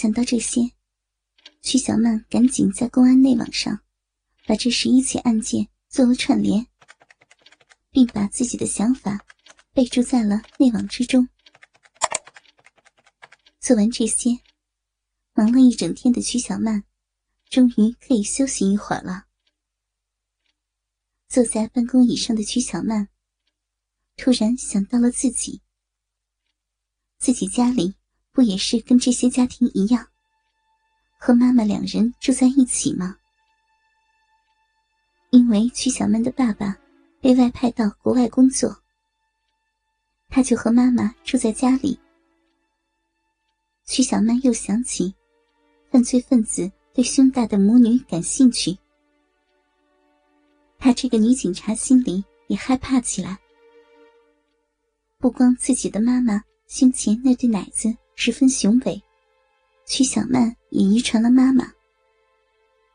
想到这些，曲小曼赶紧在公安内网上把这十一起案件做了串联，并把自己的想法备注在了内网之中。做完这些，忙了一整天的曲小曼，终于可以休息一会儿了。坐在办公椅上的曲小曼，突然想到了自己。自己家里不也是跟这些家庭一样，和妈妈两人住在一起吗？因为曲小曼的爸爸被外派到国外工作，他就和妈妈住在家里。曲小曼又想起，犯罪分子对胸大的母女感兴趣，她这个女警察心里也害怕起来。不光自己的妈妈胸前那对奶子十分雄伟，曲小曼也遗传了妈妈。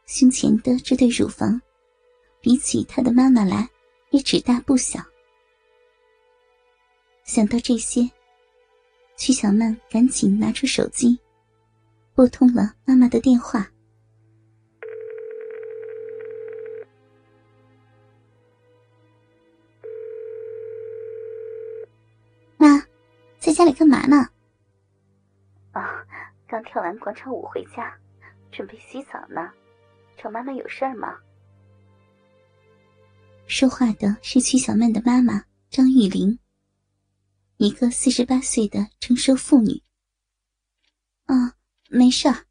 胸前的这对乳房，比起她的妈妈来，也只大不小。想到这些。曲小曼赶紧拿出手机，拨通了妈妈的电话。妈，在家里干嘛呢？刚跳完广场舞回家，准备洗澡呢。找妈妈有事儿吗？说话的是曲小曼的妈妈张玉玲。一个四十八岁的成熟妇女。啊，没事儿，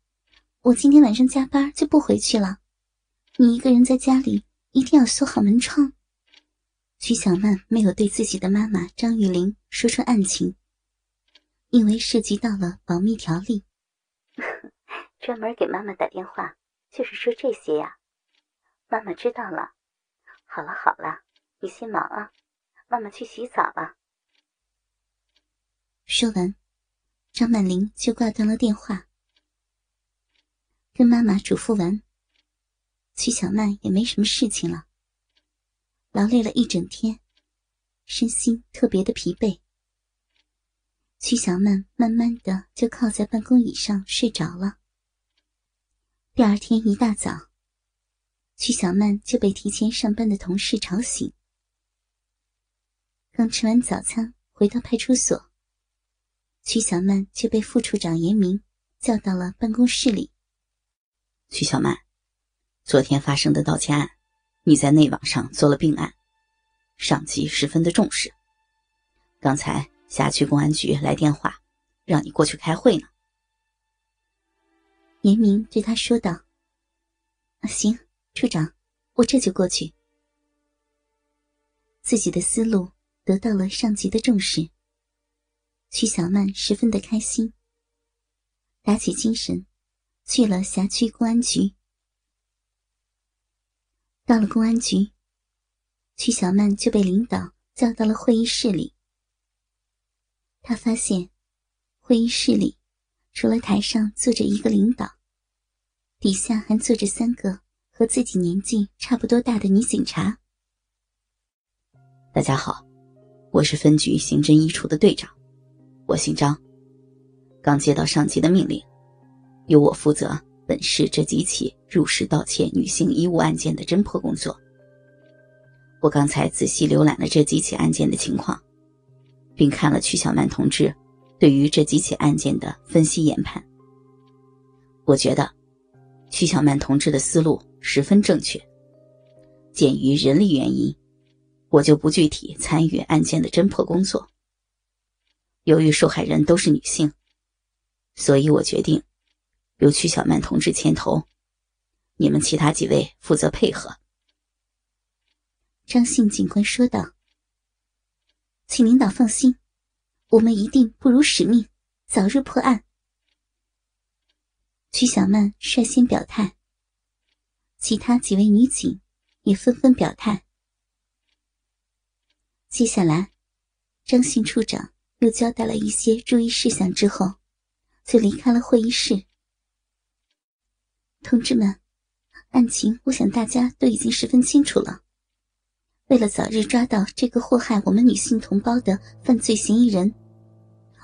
我今天晚上加班就不回去了。你一个人在家里一定要锁好门窗。曲小曼没有对自己的妈妈张玉玲说出案情，因为涉及到了保密条例。专门给妈妈打电话，就是说这些呀。妈妈知道了。好了好了，你先忙啊，妈妈去洗澡了。说完，张曼玲就挂断了电话。跟妈妈嘱咐完，曲小曼也没什么事情了。劳累了一整天，身心特别的疲惫。曲小曼慢慢的就靠在办公椅上睡着了。第二天一大早，曲小曼就被提前上班的同事吵醒。刚吃完早餐，回到派出所。曲小曼就被副处长严明叫到了办公室里。曲小曼，昨天发生的盗窃案，你在内网上做了并案，上级十分的重视。刚才辖区公安局来电话，让你过去开会呢。严明对他说道：“行，处长，我这就过去。”自己的思路得到了上级的重视。曲小曼十分的开心，打起精神，去了辖区公安局。到了公安局，曲小曼就被领导叫到了会议室里。他发现，会议室里除了台上坐着一个领导，底下还坐着三个和自己年纪差不多大的女警察。大家好，我是分局刑侦一处的队长。我姓张，刚接到上级的命令，由我负责本市这几起入室盗窃女性衣物案件的侦破工作。我刚才仔细浏览了这几起案件的情况，并看了曲小曼同志对于这几起案件的分析研判。我觉得，曲小曼同志的思路十分正确。鉴于人力原因，我就不具体参与案件的侦破工作。由于受害人都是女性，所以我决定由曲小曼同志牵头，你们其他几位负责配合。”张姓警官说道。“请领导放心，我们一定不辱使命，早日破案。”曲小曼率先表态，其他几位女警也纷纷表态。接下来，张姓处长。又交代了一些注意事项之后，就离开了会议室。同志们，案情我想大家都已经十分清楚了。为了早日抓到这个祸害我们女性同胞的犯罪嫌疑人，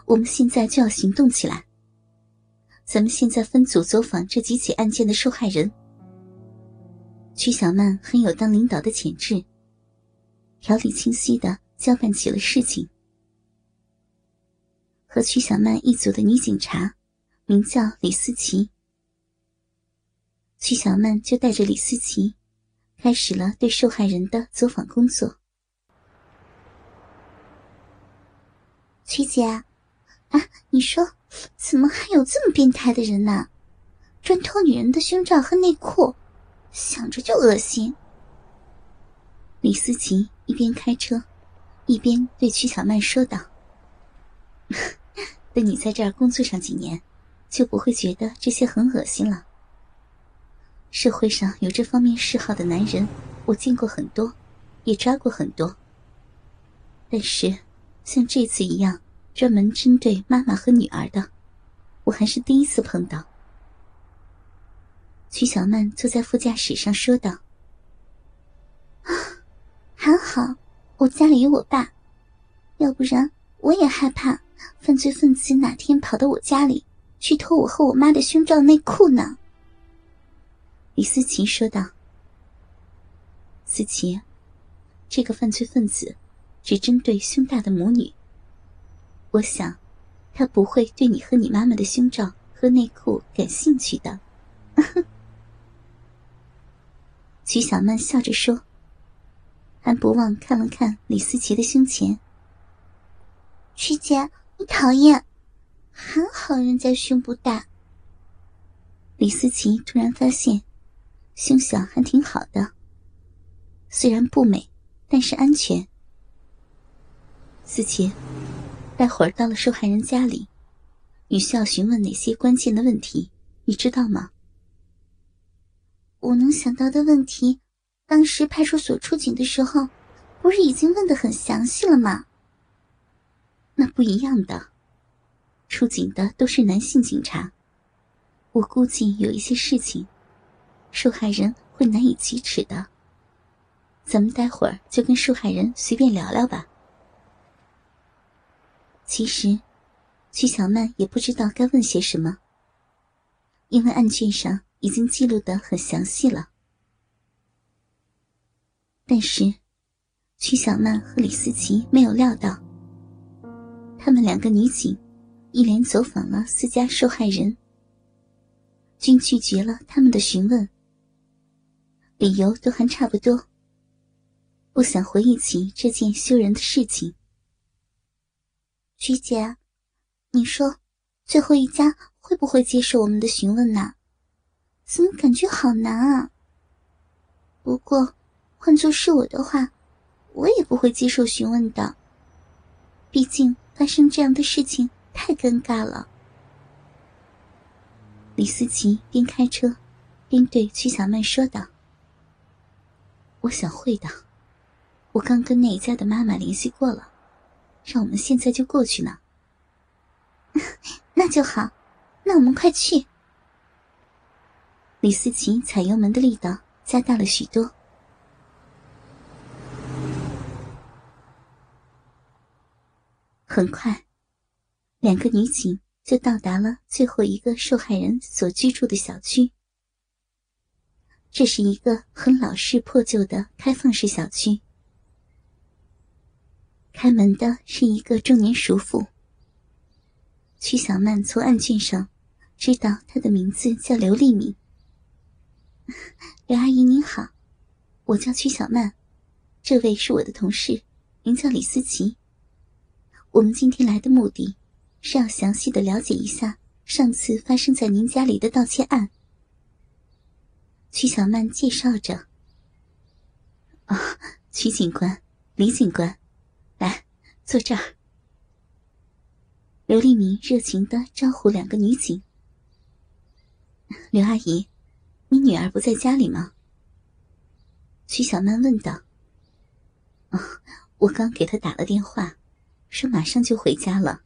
我们现在就要行动起来。咱们现在分组走访这几起案件的受害人。曲小曼很有当领导的潜质，条理清晰的交办起了事情。和曲小曼一组的女警察，名叫李思琪。曲小曼就带着李思琪，开始了对受害人的走访工作。曲姐，啊，你说，怎么还有这么变态的人呢？专偷女人的胸罩和内裤，想着就恶心。李思琪一边开车，一边对曲小曼说道：“ 等你在这儿工作上几年，就不会觉得这些很恶心了。社会上有这方面嗜好的男人，我见过很多，也抓过很多，但是……”像这次一样，专门针对妈妈和女儿的，我还是第一次碰到。曲小曼坐在副驾驶上说道：“啊，还好，我家里有我爸，要不然我也害怕犯罪分子哪天跑到我家里去偷我和我妈的胸罩内裤呢。”李思琪说道：“思琪，这个犯罪分子。”只针对胸大的母女。我想，他不会对你和你妈妈的胸罩和内裤感兴趣的。曲小曼笑着说，还不忘看了看李思琪的胸前。曲姐，你讨厌，还好人家胸不大。李思琪突然发现，胸小还挺好的，虽然不美，但是安全。思琪，待会儿到了受害人家里，你需要询问哪些关键的问题？你知道吗？我能想到的问题，当时派出所出警的时候，不是已经问的很详细了吗？那不一样的，出警的都是男性警察，我估计有一些事情，受害人会难以启齿的。咱们待会儿就跟受害人随便聊聊吧。其实，曲小曼也不知道该问些什么，因为案卷上已经记录的很详细了。但是，曲小曼和李思琪没有料到，他们两个女警一连走访了四家受害人，均拒绝了他们的询问，理由都还差不多，不想回忆起这件羞人的事情。曲姐，你说最后一家会不会接受我们的询问呢？怎么感觉好难啊？不过换做是我的话，我也不会接受询问的。毕竟发生这样的事情太尴尬了。李思琪边开车边对曲小曼说道：“我想会的，我刚跟那一家的妈妈联系过了。”让我们现在就过去呢。那就好，那我们快去。李思琪踩油门的力道加大了许多。很快，两个女警就到达了最后一个受害人所居住的小区。这是一个很老式破旧的开放式小区。开门的是一个中年熟妇。曲小曼从案卷上知道她的名字叫刘丽敏。刘阿姨您好，我叫曲小曼，这位是我的同事，名叫李思琪。我们今天来的目的是要详细的了解一下上次发生在您家里的盗窃案。曲小曼介绍着。啊，曲警官，李警官。来，坐这儿。刘丽敏热情的招呼两个女警。刘阿姨，你女儿不在家里吗？曲小曼问道。哦，我刚给她打了电话，说马上就回家了。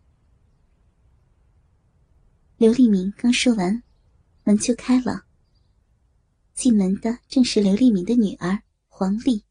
刘丽敏刚说完，门就开了。进门的正是刘丽敏的女儿黄丽。